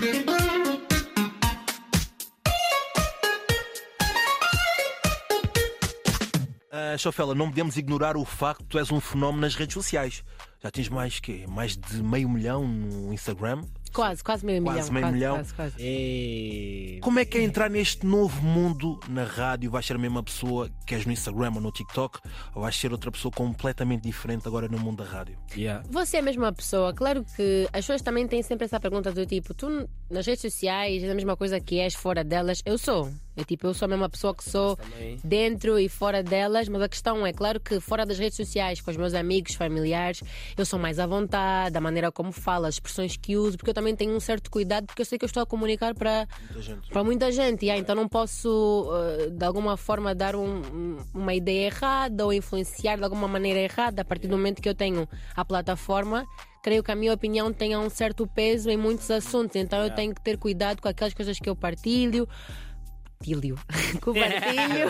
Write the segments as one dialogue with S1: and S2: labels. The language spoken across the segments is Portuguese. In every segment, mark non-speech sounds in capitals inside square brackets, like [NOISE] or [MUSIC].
S1: Uh, Chofela, não podemos ignorar o facto que tu és um fenómeno nas redes sociais. Já tens mais que mais de meio milhão no Instagram.
S2: Quase, quase meio
S1: Quase
S2: milhão.
S1: meio milhão.
S2: Quase, quase.
S3: Ei.
S1: Como é que é entrar neste novo mundo na rádio? Vais ser a mesma pessoa que és no Instagram ou no TikTok? Ou vais ser outra pessoa completamente diferente agora no mundo da rádio?
S3: Yeah.
S2: Você é a mesma pessoa. Claro que as pessoas também têm sempre essa pergunta do tipo: tu nas redes sociais és a mesma coisa que és fora delas? Eu sou. É tipo, eu sou a mesma pessoa que sou dentro e fora delas, mas a questão é, claro que fora das redes sociais, com os meus amigos, familiares, eu sou mais à vontade, a maneira como falo, as expressões que uso, porque eu também tenho um certo cuidado, porque eu sei que eu estou a comunicar para
S1: Muita gente.
S2: para muita gente, yeah, então não posso uh, de alguma forma dar um- um- uma ideia errada ou influenciar de alguma maneira errada a partir do momento que eu tenho a plataforma. Creio que a minha opinião tenha um certo peso em muitos assuntos, então eu tenho que ter cuidado com aquelas coisas que eu partilho. Partilho. [LAUGHS] Com o partilho.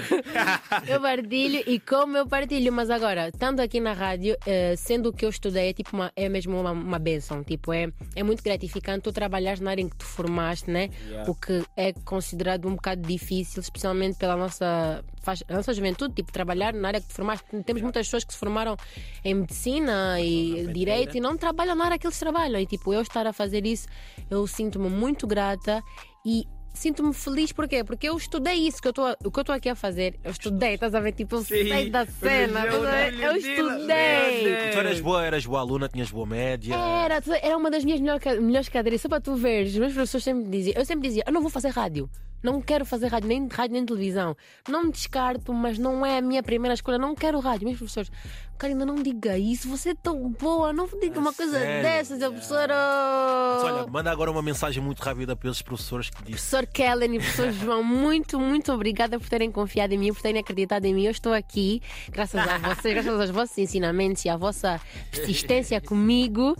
S2: [LAUGHS] eu partilho e como eu partilho. Mas agora, estando aqui na rádio, eh, sendo o que eu estudei, é, tipo uma, é mesmo uma, uma benção. Tipo, é, é muito gratificante tu trabalhares na área em que tu formaste, né?
S3: Yeah.
S2: O que é considerado um bocado difícil, especialmente pela nossa, faz- a nossa juventude. Tipo, trabalhar na área que tu formaste. Temos muitas pessoas que se formaram em medicina e direito e não trabalham na área que eles trabalham. E tipo, eu estar a fazer isso, eu sinto-me muito grata e. Sinto-me feliz porquê? Porque eu estudei isso que eu tô, o que eu estou aqui a fazer. Eu estudei, estás a ver? Tipo, eu
S3: Sim,
S2: sei da cena.
S3: mas eu
S2: Eu estudei.
S3: Deus.
S1: Tu eras boa, eras boa aluna, tinhas boa média.
S2: Era, era uma das minhas melhores cadeiras. Só para tu veres, os meus professores sempre diziam. Eu sempre dizia: Eu não vou fazer rádio. Não quero fazer rádio, nem rádio nem televisão. Não me descarto, mas não é a minha primeira escolha. Não quero rádio. Meus professores, Karina, não diga isso. Você é tão boa. Não diga uma coisa
S1: sério?
S2: dessas, a professora.
S1: Mas olha, manda agora uma mensagem muito rápida para esses professores que dizem.
S2: Professor Kellen e professor João, muito, muito obrigada por terem confiado em mim, por terem acreditado em mim. Eu estou aqui, graças a vocês, graças aos vossos ensinamentos e à vossa persistência [LAUGHS] comigo.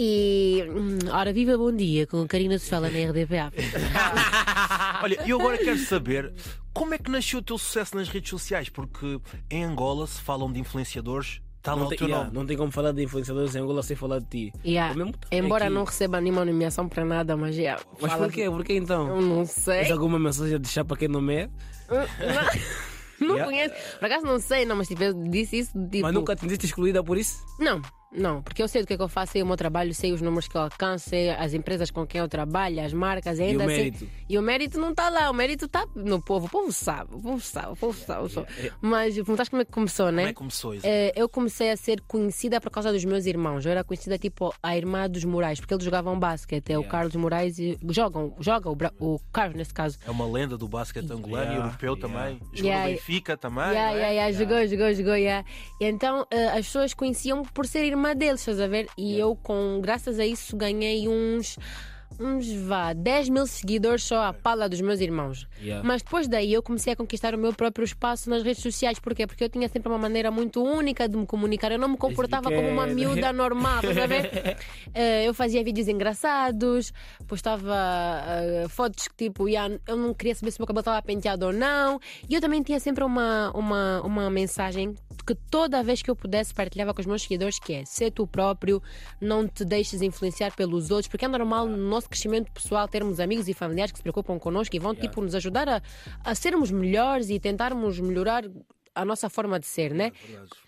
S2: E hum, ora, viva bom dia com a Karina Sofela na RDPA. [LAUGHS]
S1: Olha, e eu agora quero saber como é que nasceu o teu sucesso nas redes sociais? Porque em Angola se falam de influenciadores, está lá
S3: Não tem,
S1: teu
S3: yeah,
S1: nome.
S3: não tem como falar de influenciadores em Angola sem falar de ti.
S2: Yeah.
S3: Tá
S2: Embora
S3: aqui.
S2: não receba nenhuma nomeação para nada, mas yeah,
S3: Mas
S2: fala-
S3: porquê? Porquê então?
S2: Eu não sei.
S3: Tens alguma mensagem a deixar para quem não é?
S2: Não [LAUGHS]
S3: Yeah.
S2: conheço. Por acaso não sei, não, mas tipo, eu disse isso tipo.
S3: Mas nunca te sentiste excluída por isso?
S2: Não, não, porque eu sei do que é que eu faço, sei o meu trabalho, sei os números que eu alcanço, sei as empresas com quem eu trabalho, as marcas, e ainda
S3: o
S2: assim-
S3: mérito?
S2: E o mérito não está lá, o mérito está no povo. O povo sabe, o povo sabe, o povo sabe. o povo sabe. Mas perguntaste como é que começou,
S1: Como
S2: né?
S1: é que começou isso?
S2: Eh, eu comecei a ser conhecida por causa dos meus irmãos. Eu era conhecida tipo a irmã dos Moraes, porque eles jogavam basquete. É o Carlos Moraes e jogam, joga o, Bra- o Carlos nesse caso.
S1: É uma lenda do basquete angolano e
S3: Yeah,
S1: europeu
S3: yeah.
S1: também. Jogou
S2: Yeah.
S1: no Benfica também.
S2: Yeah,
S1: é?
S2: yeah, yeah, Jogou, jogou, jogou, yeah. E então eh, as pessoas conheciam por ser irmã deles, estás a ver? E eu, com, graças a isso, ganhei uns. Uns vá, 10 mil seguidores só à pala dos meus irmãos.
S3: Yeah.
S2: Mas depois daí eu comecei a conquistar o meu próprio espaço nas redes sociais. Porquê? Porque eu tinha sempre uma maneira muito única de me comunicar. Eu não me comportava como uma miúda normal, estás a ver? Eh, eu fazia vídeos engraçados, postava eh, fotos que tipo, yeah, eu não queria saber se o meu cabelo estava penteado ou não. E eu também tinha sempre uma, uma, uma mensagem que toda vez que eu pudesse partilhava com os meus seguidores, que é ser tu próprio, não te deixes influenciar pelos outros, porque é normal no nosso crescimento pessoal termos amigos e familiares que se preocupam connosco e vão tipo nos ajudar a, a sermos melhores e tentarmos melhorar a nossa forma de ser, né?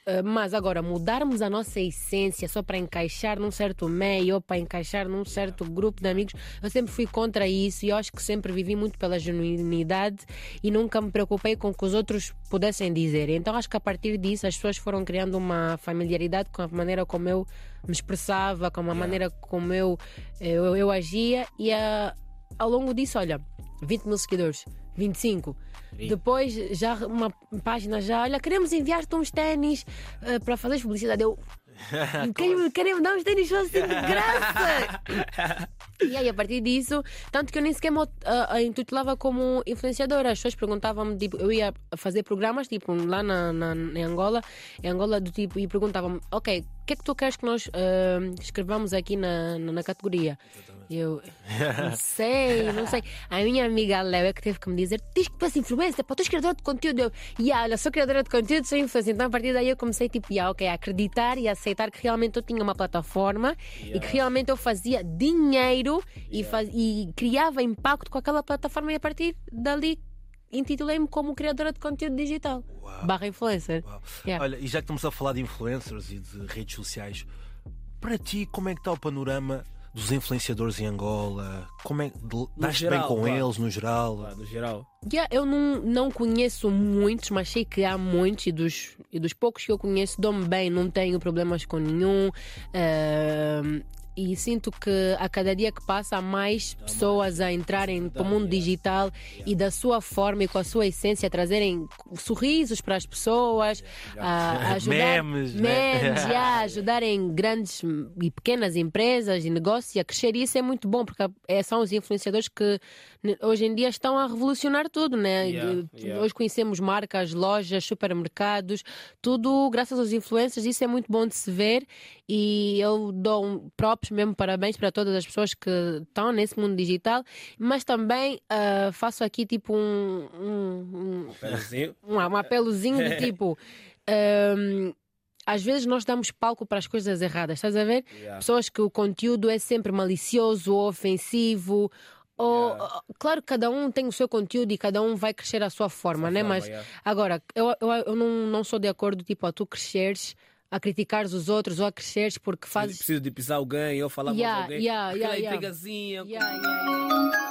S2: Uh, mas agora, mudarmos a nossa essência só para encaixar num certo meio ou para encaixar num certo grupo de amigos, eu sempre fui contra isso e eu acho que sempre vivi muito pela genuinidade e nunca me preocupei com o que os outros pudessem dizer. Então acho que a partir disso as pessoas foram criando uma familiaridade com a maneira como eu me expressava, com a maneira como eu, eu, eu agia e a, ao longo disso, olha, 20 mil seguidores, 25. Depois, já uma página já, olha, queremos enviar-te uns ténis eh, para fazer publicidade. Eu, [LAUGHS] queremos, queremos dar uns ténis assim [LAUGHS] de graça. e aí, a partir disso, tanto que eu nem sequer me uh, uh, intitulava como influenciadora. As pessoas perguntavam-me, tipo, eu ia fazer programas, tipo, lá na, na- em Angola, em Angola, do tipo, e perguntavam-me, ok, o que é que tu queres que nós ah, escrevamos aqui na, na, na categoria? Eu [LAUGHS] não sei, não sei. A minha amiga Léo é que teve que me dizer: diz que tu és influencer, pá, tu és criadora de conteúdo. Eu, yeah, olha, sou criadora de conteúdo, sou influencer. Então a partir daí eu comecei tipo, yeah, ok, a acreditar e a aceitar que realmente eu tinha uma plataforma e que realmente eu fazia dinheiro e, faz, e criava impacto com aquela plataforma e a partir dali intitulei-me como criadora de conteúdo digital. Barra influencer.
S1: Uau.
S2: Yeah.
S1: Olha, e já que estamos a falar de influencers e de redes sociais, para ti, como é que está o panorama dos influenciadores em Angola? Como é dás bem com
S3: vá.
S1: eles no geral?
S3: Lá, do geral.
S2: Yeah, eu não, não conheço muitos, mas sei que há muitos e dos, e dos poucos que eu conheço dou-me bem, não tenho problemas com nenhum. Ahm, e sinto que a cada dia que passa há mais pessoas a entrarem para o mundo digital e da sua forma e com a sua essência trazerem sorrisos para as pessoas, a, a [LAUGHS] ajudar
S1: Memes, né?
S2: memes, yeah, [LAUGHS] ajudarem grandes e pequenas empresas e negócios a crescer. E isso é muito bom porque é, são os influenciadores que hoje em dia estão a revolucionar tudo, né?
S3: Yeah, yeah.
S2: Hoje conhecemos marcas, lojas, supermercados, tudo graças aos influencers. Isso é muito bom de se ver e eu dou um mesmo, parabéns para todas as pessoas que estão nesse mundo digital, mas também ah, faço aqui tipo um- um- um um, [LAUGHS] um apelozinho de tipo. hum, às vezes nós damos palco para as coisas erradas, estás a ver?
S3: Yeah.
S2: Pessoas que o conteúdo é sempre malicioso ou ofensivo. Ou,
S3: Yeah.
S2: Claro que cada um tem o seu conteúdo e cada um vai crescer à sua forma,
S3: Sua
S2: né?
S3: forma,
S2: Mas
S3: yeah.
S2: agora, eu, eu, eu não, não sou de acordo, tipo, a tu cresceres a criticares os outros ou a cresceres porque fazes.
S3: preciso de pisar alguém, eu falar
S2: Yeah,
S3: com alguém.
S2: yeah,
S3: Aquela
S2: yeah, yeah.
S3: intrigazinha.
S2: Yeah, yeah, yeah.